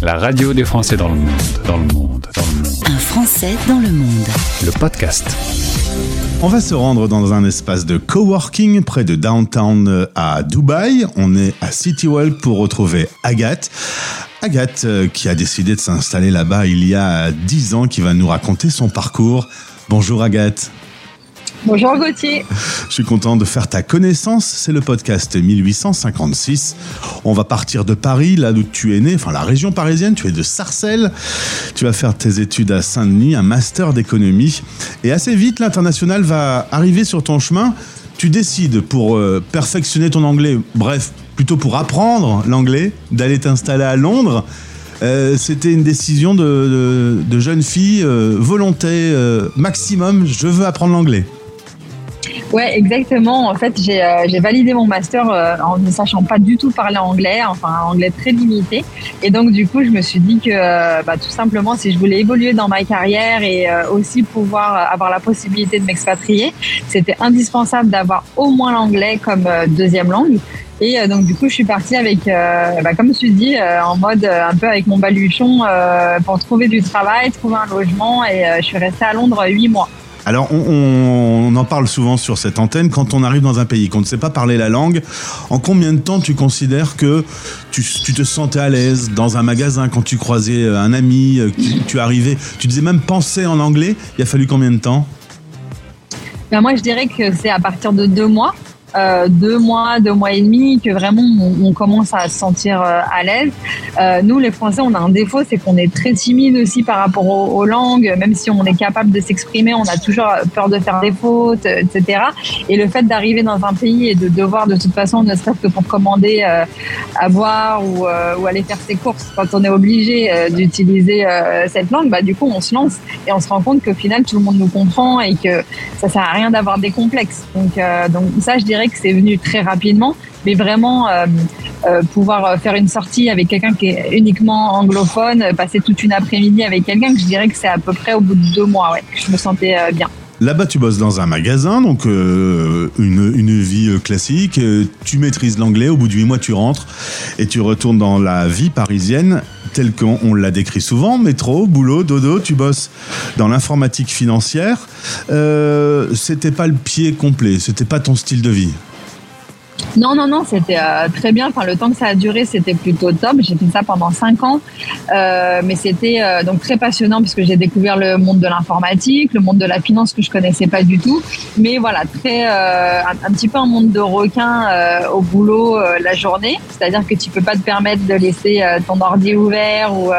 La radio des Français dans le monde, dans le monde, dans le monde. Un Français dans le monde. Le podcast. On va se rendre dans un espace de coworking près de downtown euh, à Dubaï. On est à City World pour retrouver Agathe. Agathe euh, qui a décidé de s'installer là-bas il y a 10 ans, qui va nous raconter son parcours. Bonjour Agathe. Bonjour Gauthier. Je suis content de faire ta connaissance. C'est le podcast 1856. On va partir de Paris, là où tu es né, enfin la région parisienne. Tu es de Sarcelles. Tu vas faire tes études à Saint-Denis, un master d'économie. Et assez vite, l'international va arriver sur ton chemin. Tu décides pour euh, perfectionner ton anglais, bref, plutôt pour apprendre l'anglais, d'aller t'installer à Londres. Euh, C'était une décision de, jeune fille, euh, volonté maximum, je veux apprendre l'anglais. Ouais, exactement. En fait, j'ai euh, validé mon master euh, en ne sachant pas du tout parler anglais, enfin anglais très limité. Et donc, du coup, je me suis dit que euh, bah, tout simplement, si je voulais évoluer dans ma carrière et euh, aussi pouvoir euh, avoir la possibilité de m'expatrier, c'était indispensable d'avoir au moins l'anglais comme deuxième langue. Et donc, du coup, je suis partie avec, euh, bah, comme tu dis, euh, en mode euh, un peu avec mon baluchon pour trouver du travail, trouver un logement. Et je suis restée à Londres huit mois. Alors, on, en parle souvent sur cette antenne. Quand on arrive dans un pays qu'on ne sait pas parler la langue, en combien de temps tu considères que tu, te sentais à l'aise dans un magasin quand tu croisais euh, un ami, euh, tu, tu arrivais, tu disais même penser en anglais? Il a fallu combien de temps? Ben moi, je dirais que c'est à partir de deux mois, euh, deux mois, deux mois et demi, que vraiment on, commence à se sentir euh, à l'aise. Euh, nous, les Français, on a un défaut, c'est qu'on est très timide aussi par rapport aux, langues. Même si on est capable de s'exprimer, on a toujours peur de faire des fautes, etc. Et le fait d'arriver dans un pays et de devoir de toute façon, ne serait-ce que pour commander à boire ou, aller faire ses courses, quand on est obligé d'utiliser cette langue, bah, du coup, on se lance et on se rend compte qu'au final, tout le monde nous comprend et que ça sert à rien d'avoir des complexes. Donc, donc ça, je dirais que c'est venu très rapidement, mais vraiment euh, euh, pouvoir euh, faire une sortie avec quelqu'un qui est uniquement anglophone, passer toute une après-midi avec quelqu'un, que je dirais que c'est à peu près au bout de deux mois, ouais, que je me sentais bien. Là-bas, tu bosses dans un magasin, donc une, une vie classique. Tu maîtrises l'anglais. Au bout de huit mois, tu rentres et tu retournes dans la vie parisienne telle qu'on on l'a décrit souvent. Métro, boulot, dodo. Tu bosses dans l'informatique financière. Euh, c'était pas le pied complet. C'était pas ton style de vie. Non, non, non, c'était euh, très bien. Enfin, le temps que ça a duré, c'était plutôt top. J'ai fait ça pendant cinq ans, Euh, mais c'était euh, donc très passionnant parce que j'ai découvert le monde de l'informatique, le monde de la finance que je connaissais pas du tout. Mais voilà, très euh, un, un petit peu un monde de requin euh, au boulot euh, la journée. C'est-à-dire que tu peux pas te permettre de laisser ton ordi ouvert ou ou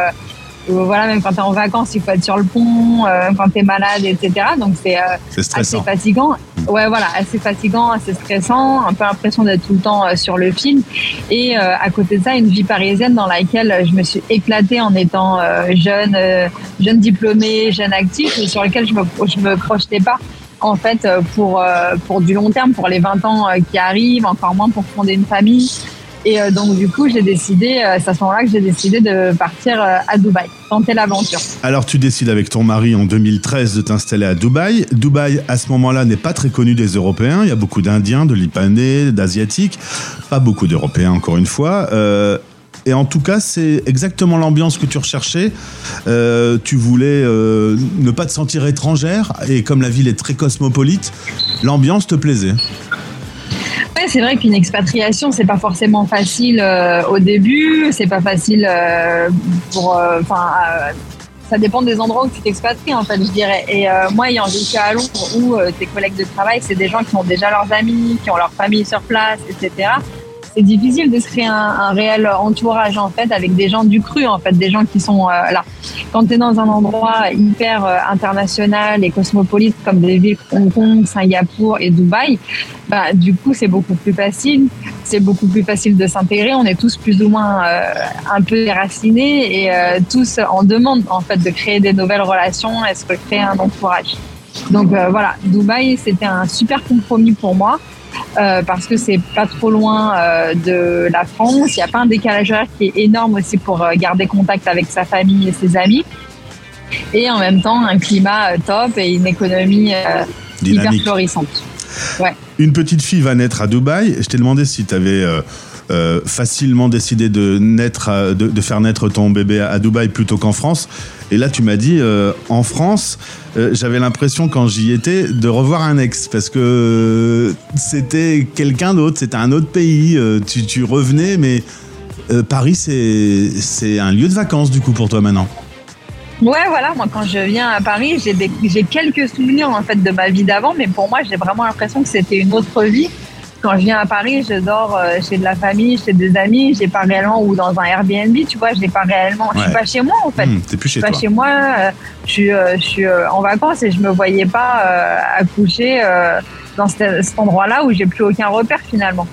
voilà, même quand tu es en vacances, il faut être sur le pont, euh, quand tu es malade, etc. Donc c'est euh, assez fatigant. Ouais, voilà, assez fatigant, assez stressant, un peu l'impression d'être tout le temps euh, sur le fil. Et euh, à côté de ça, une vie parisienne dans laquelle je me suis éclatée en étant euh, jeune, euh, jeune diplômée, jeune active, et sur lequel je me, je me projetais pas. En fait, euh, pour, euh, pour du long terme, pour les 20 ans euh, qui arrivent, encore moins pour fonder une famille. Et euh, donc, du coup, j'ai décidé, euh, c'est à ce moment-là que j'ai décidé de partir euh, à Dubaï, tenter l'aventure. Alors tu décides avec ton mari en 2013 de t'installer à Dubaï. Dubaï à ce moment-là n'est pas très connu des Européens. Il y a beaucoup d'Indiens, de Libanais, d'Asiatiques, pas beaucoup d'Européens encore une fois. Euh, et en tout cas, c'est exactement l'ambiance que tu recherchais. Tu voulais ne pas te sentir étrangère et comme la ville est très cosmopolite, l'ambiance te plaisait. C'est vrai qu'une expatriation, c'est pas forcément facile euh, au début, c'est pas facile euh, pour. euh, Enfin, ça dépend des endroits où tu t'expatries, en fait, je dirais. Et moi, ayant vécu à Londres, où tes collègues de travail, c'est des gens qui ont déjà leurs amis, qui ont leur famille sur place, etc. C'est difficile de se créer un, réel entourage, en fait, avec des gens du cru, en fait, des gens qui sont euh, là. Quand tu es dans un endroit hyper euh, international et cosmopolite, comme des villes Hong Kong, Singapour et Dubaï, bah, du coup, c'est beaucoup plus facile. C'est beaucoup plus facile de s'intégrer. On est tous plus ou moins euh, un peu déracinés et tous en demande en fait de créer des nouvelles relations et se recréer un entourage. Donc voilà, Dubaï, c'était un super compromis pour moi. Euh, parce que c'est pas trop loin euh, de la France. Il n'y a pas un décalage horaire qui est énorme aussi pour euh, garder contact avec sa famille et ses amis. Et en même temps, un climat top et une économie hyper florissante. Une petite fille va naître à Dubaï. Je t'ai demandé si tu avais facilement décidé de, naître de, de faire naître ton bébé à, à Dubaï plutôt qu'en France. Et là, tu m'as dit, euh, en France, euh, j'avais l'impression quand j'y étais de revoir un ex parce que c'était quelqu'un d'autre, c'était un autre pays. euh, tu, tu revenais, mais Paris, c'est un lieu de vacances du coup pour toi maintenant. Ouais, voilà, moi quand je viens à Paris, j'ai quelques souvenirs en fait de ma vie d'avant, mais pour moi, j'ai vraiment l'impression que c'était une autre vie. Quand je viens à Paris, je dors euh, chez de la famille, chez des amis, j'ai pas réellement ou dans un Airbnb, tu vois, j'ai pas réellement, je suis Ouais. pas chez moi en fait. Hmm, T'es plus Je chez suis pas chez moi, euh, je suis, euh, je suis en vacances et je me voyais pas accoucher dans cet, cet endroit-là où j'ai plus aucun repère finalement.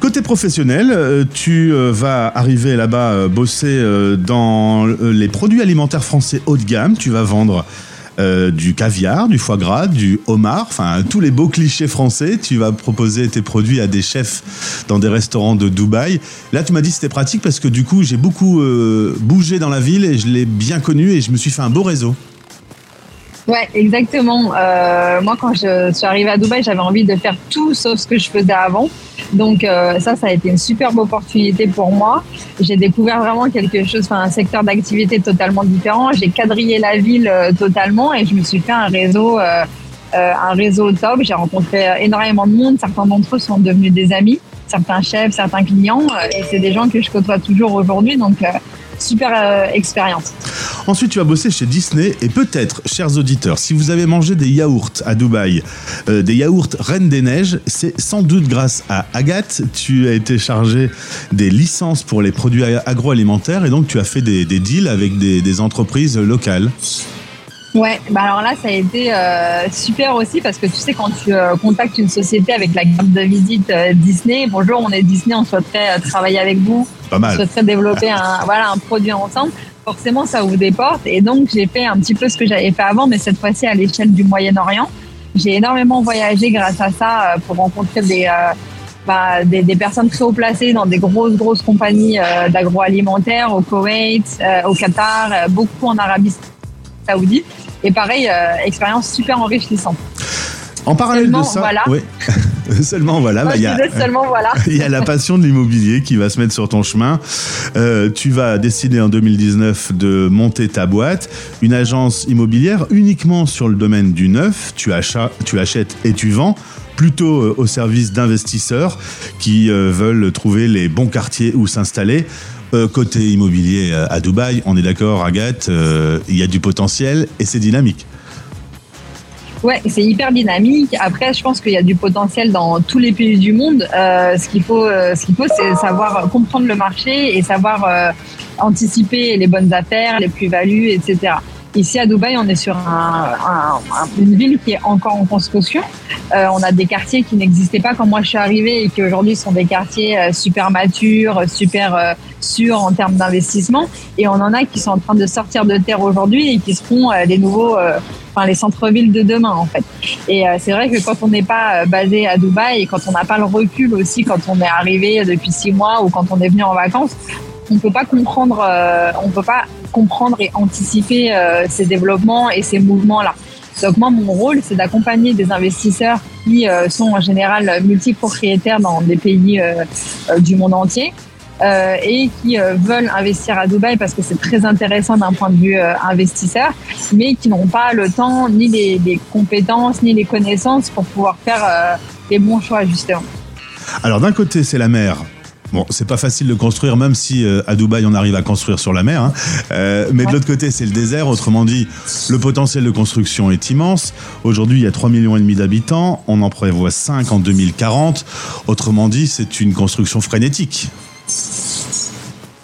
Côté professionnel, tu vas arriver là-bas bosser dans les produits alimentaires français haut de gamme. Tu vas vendre euh, du caviar, du foie gras, du homard, enfin tous les beaux clichés français. Tu vas proposer tes produits à des chefs dans des restaurants de Dubaï. Là, tu m'as dit c'était pratique parce que du coup, j'ai beaucoup euh, bougé dans la ville et je l'ai bien connu et je me suis fait un beau réseau. Ouais, exactement. Euh, moi, quand je suis arrivée à Dubaï, j'avais envie de faire tout sauf ce que je faisais avant. Donc euh, ça, ça a été une superbe opportunité pour moi. J'ai découvert vraiment quelque chose, enfin un secteur d'activité totalement différent. J'ai quadrillé la ville euh, totalement et je me suis fait un réseau, euh, euh, un réseau top. J'ai rencontré euh, énormément de monde. Certains d'entre eux sont devenus des amis, certains chefs, certains clients, euh, et c'est des gens que je côtoie toujours aujourd'hui. Donc super euh, expérience. Ensuite, tu vas bosser chez Disney et peut-être, chers auditeurs, si vous avez mangé des yaourts à Dubaï, euh, des yaourts Reine des Neiges, c'est sans doute grâce à Agathe. Tu as été chargé des licences pour les produits agroalimentaires et donc tu as fait des, deals avec des entreprises locales. Ouais, bah alors là, ça a été euh, super aussi parce que tu sais, quand tu euh, contactes une société avec la carte de visite euh, Disney, bonjour, on est Disney, on souhaiterait euh, travailler avec vous, Pas on mal. souhaiterait développer un, voilà, un produit ensemble. Forcément, ça ouvre des portes. Et donc, j'ai fait un petit peu ce que j'avais fait avant, mais cette fois-ci à l'échelle du Moyen-Orient. J'ai énormément voyagé grâce à ça euh, pour rencontrer des, euh, bah, des, des personnes très haut placées dans des grosses, grosses compagnies euh, d'agroalimentaire au Koweït, euh, au Qatar, euh, beaucoup en Arabie Saoudite. Et pareil, euh, expérience super enrichissante. En parallèle Seulement, de ça, voilà. oui. seulement voilà, bah, il y a, voilà. y la passion de l'immobilier qui va se mettre sur ton chemin. Euh, tu vas décider en 2019 de monter ta boîte, une agence immobilière uniquement sur le domaine du neuf. Tu, achats, tu achètes et tu vends plutôt euh, au service d'investisseurs qui veulent trouver les bons quartiers où s'installer. Euh, côté immobilier euh, à Dubaï, on est d'accord, Agathe, euh, il y a du potentiel et c'est dynamique. Ouais, c'est hyper dynamique. Après, je pense qu'il y a du potentiel dans tous les pays du monde. Ce qu'il faut, ce qu'il faut, c'est savoir comprendre le marché et savoir anticiper les bonnes affaires, les plus-values, etc. Ici à Dubaï, on est sur un, un- un- une ville qui est encore en construction. Euh, on a des quartiers qui n'existaient pas quand moi je suis arrivée et qui aujourd'hui sont des quartiers euh, super matures, super euh, sûrs en termes d'investissement. Et on en a qui sont en train de sortir de terre aujourd'hui et qui seront euh, les nouveaux, euh, enfin les centres-villes de demain en fait. Et euh, c'est vrai que quand on n'est pas basé à Dubaï et quand on n'a pas le recul aussi, quand on est arrivé depuis six mois ou quand on est venu en vacances, on peut pas comprendre, euh, on peut pas comprendre et anticiper euh, ces développements et ces mouvements-là. Donc moi, mon rôle, c'est d'accompagner des investisseurs qui euh, sont en général multipropriétaires dans des pays euh, euh, du monde entier euh, et qui veulent investir à Dubaï parce que c'est très intéressant d'un point de vue investisseur, mais qui n'ont pas le temps, ni les, les compétences, ni les connaissances pour pouvoir faire les bons choix justement. Alors d'un côté, c'est la mer. Bon, c'est pas facile de construire, même si euh, à Dubaï on arrive à construire sur la mer. hein. Euh, mais de l'autre côté, c'est le désert. Autrement dit, le potentiel de construction est immense. Aujourd'hui, il y a 3 millions et demi d'habitants. On en prévoit 5 en 2040. Autrement dit, c'est une construction frénétique.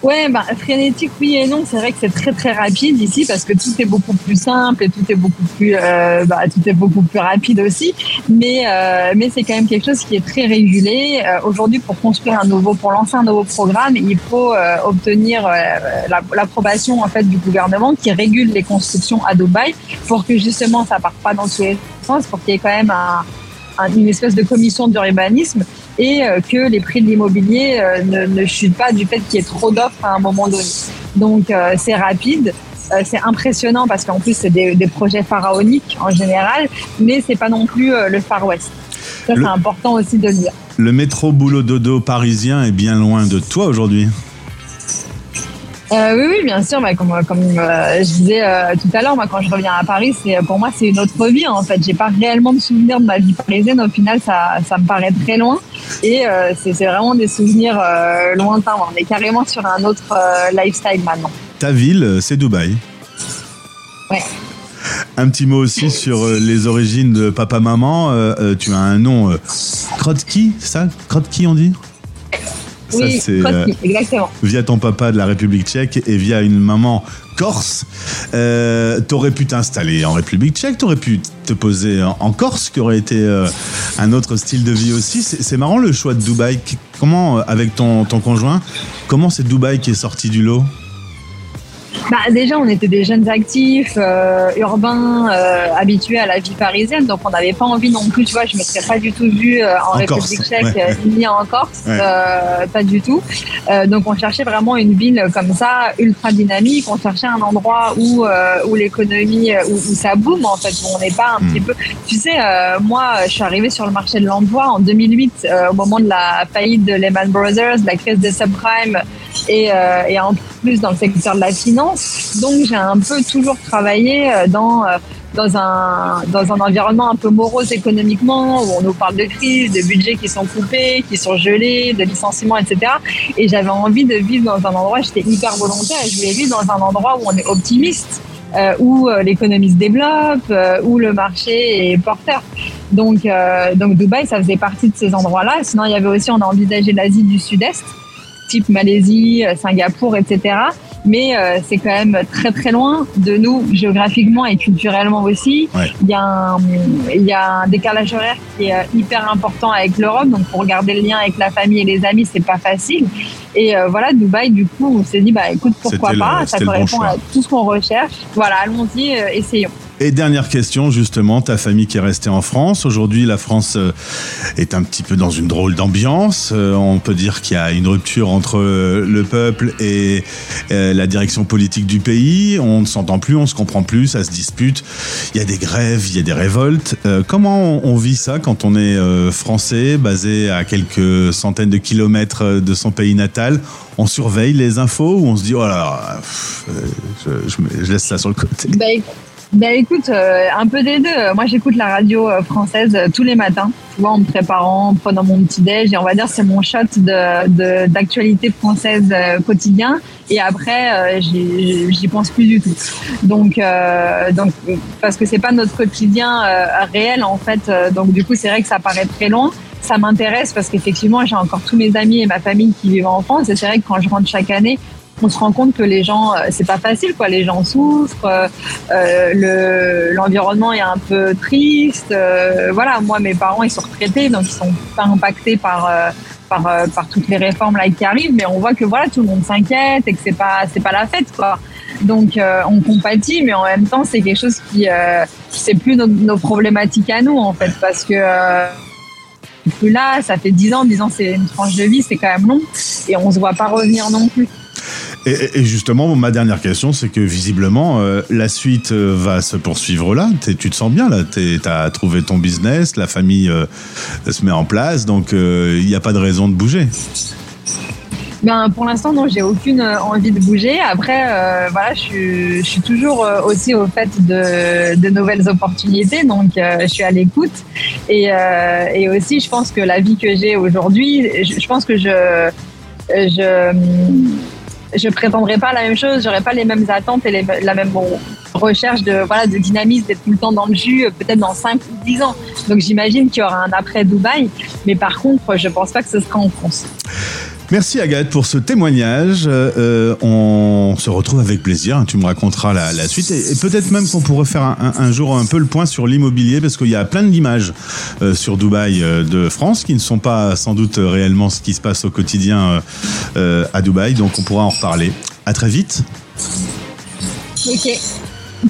Ouais, bah, frénétique, oui et non. C'est vrai que c'est très très rapide ici parce que tout est beaucoup plus simple et tout est beaucoup plus, euh, bah, tout est beaucoup plus rapide aussi. Mais euh, mais c'est quand même quelque chose qui est très régulé. Euh, Aujourd'hui, pour construire un nouveau, pour lancer un nouveau programme, il faut euh, obtenir euh, la- l'approbation en fait du gouvernement qui régule les constructions à Dubaï pour que justement ça parte pas dans tous les sens, pour qu'il y ait quand même un- une espèce de commission d'urbanisme et euh, que les prix de l'immobilier euh, ne, ne chutent pas du fait qu'il y ait trop d'offres à un moment donné. Donc euh, c'est rapide, c'est impressionnant parce qu'en plus c'est des, des projets pharaoniques en général, mais c'est pas non plus le Far West. Ça, c'est important aussi de le dire. Le métro boulot dodo parisien est bien loin de toi aujourd'hui. Euh, oui, oui, bien sûr. Bah, comme comme euh, je disais euh, tout à l'heure, moi, quand je reviens à Paris, c'est pour moi c'est une autre vie. En fait, j'ai pas réellement de souvenirs de ma vie parisienne. Au final, ça, ça me paraît très loin. Et c'est vraiment des souvenirs lointains. On est carrément sur un autre lifestyle maintenant. Ta ville, c'est Dubaï. Ouais. Un petit mot aussi sur les origines de papa-maman. tu as un nom Krotki, ça? Krotki, on dit? Oui, euh, exactement. Via ton papa de la République tchèque et via une maman corse. Euh, t'aurais pu t'installer en République tchèque, t'aurais pu te poser en Corse, qui aurait été euh, un autre style de vie aussi. C'est marrant le choix de Dubaï. Comment, avec ton, ton conjoint, comment c'est Dubaï qui est sorti du lot? Bah, déjà, on était des jeunes actifs, euh, urbains, euh, habitués à la vie parisienne, donc on n'avait pas envie non plus, tu vois, je ne me serais pas du tout vue euh, en, République tchèque ni en Corse, pas du tout. donc on cherchait vraiment une ville comme ça, ultra dynamique, on cherchait un endroit où, où l'économie, où, ça boom en fait, où on n'est pas un petit hmm. peu... Tu sais, moi, je suis arrivée sur le marché de l'emploi en 2008, au moment de la faillite de Lehman Brothers, de la crise des subprimes, et, et en plus dans le secteur de la finance. Donc j'ai un peu toujours travaillé euh, dans euh, dans un, dans un environnement un peu morose économiquement, où on nous parle de crise, de budgets qui sont coupés, qui sont gelés, de licenciements, etc. Et j'avais envie de vivre dans un endroit, j'étais hyper volontaire, je voulais vivre dans un endroit où on est optimiste, euh, où l'économie se développe, où le marché est porteur. Donc, donc Dubaï, ça faisait partie de ces endroits-là. Sinon, il y avait aussi, on a envisagé l'Asie du Sud-Est type Malaisie, euh, Singapour, etc. Mais euh, c'est quand même très très loin de nous géographiquement et culturellement aussi. Il, y a un, il y a un décalage horaire qui est euh, hyper important avec l'Europe. Donc pour garder le lien avec la famille et les amis, c'est pas facile. Et voilà, Dubaï, du coup, on s'est dit, bah écoute, pourquoi pas? Ça correspond à tout ce qu'on recherche. Voilà, allons-y, essayons. Et dernière question, justement, ta famille qui est restée en France. Aujourd'hui, la France euh, est un petit peu dans une drôle d'ambiance. Euh, on peut dire qu'il y a une rupture entre le peuple et euh, la direction politique du pays. On ne s'entend plus, on se comprend plus, ça se dispute. Il y a des grèves, il y a des révoltes. Comment on vit ça quand on est français, basé à quelques centaines de kilomètres de son pays natal? On surveille les infos ou on se dit oh là, je, laisse ça sur le côté? Bah, ben écoute, euh, un peu des deux. Moi, j'écoute la radio euh, française euh, tous les matins, tu en me préparant, en prenant mon petit déj. Et on va dire c'est mon shot de d'actualité française quotidien. Et après, j'y pense plus du tout. Donc, donc parce que c'est pas notre quotidien réel en fait. donc du coup, c'est vrai que ça paraît très loin ça m'intéresse parce qu'effectivement, j'ai encore tous mes amis et ma famille qui vivent en France. Et c'est vrai que quand je rentre chaque année, on se rend compte que les gens, euh, c'est pas facile, quoi. Les gens souffrent, euh, euh, le l'environnement est un peu triste. voilà, moi, mes parents, ils sont retraités, donc ils sont pas impactés par par, par toutes les réformes là qui arrivent, mais on voit que voilà, tout le monde s'inquiète et que c'est pas c'est pas la fête, quoi. Donc on compatit, mais en même temps, c'est quelque chose qui c'est plus nos, problématiques à nous en fait, parce que plus là, ça fait 10 ans, 10 ans c'est une tranche de vie, c'est quand même long, et on se voit pas revenir non plus. Et, justement, ma dernière question, c'est que visiblement, euh, la suite euh, va se poursuivre là. Tu te sens bien là? Tu as trouvé ton business, la famille euh, se met en place, donc il n'y a pas de raison de bouger. Ben, pour l'instant, non, j'ai aucune envie de bouger. Après, voilà, je suis, toujours aussi au fait de, de nouvelles opportunités, donc je suis à l'écoute. Et, aussi, je pense que la vie que j'ai aujourd'hui, je, je, pense que je, je je prétendrai pas la même chose, j'aurais pas les mêmes attentes et la même recherche de voilà de dynamisme, d'être tout le temps dans le jus, peut-être dans 5 ou 10 ans. Donc j'imagine qu'il y aura un après Dubaï, mais par contre, je pense pas que ce sera en France. Merci Agathe pour ce témoignage. Euh, on se retrouve avec plaisir. Tu me raconteras la, suite et, peut-être même qu'on pourrait faire un, jour un peu le point sur l'immobilier parce qu'il y a plein d'images euh, sur Dubaï euh, de France qui ne sont pas sans doute réellement ce qui se passe au quotidien à Dubaï. Donc on pourra en reparler. À très vite. Ok,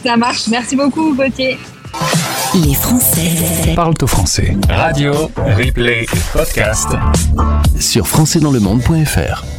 ça marche. Merci beaucoup Gauthier. Les Français parlent au français. Radio, replay, podcast. Sur françaisdanslemonde.fr.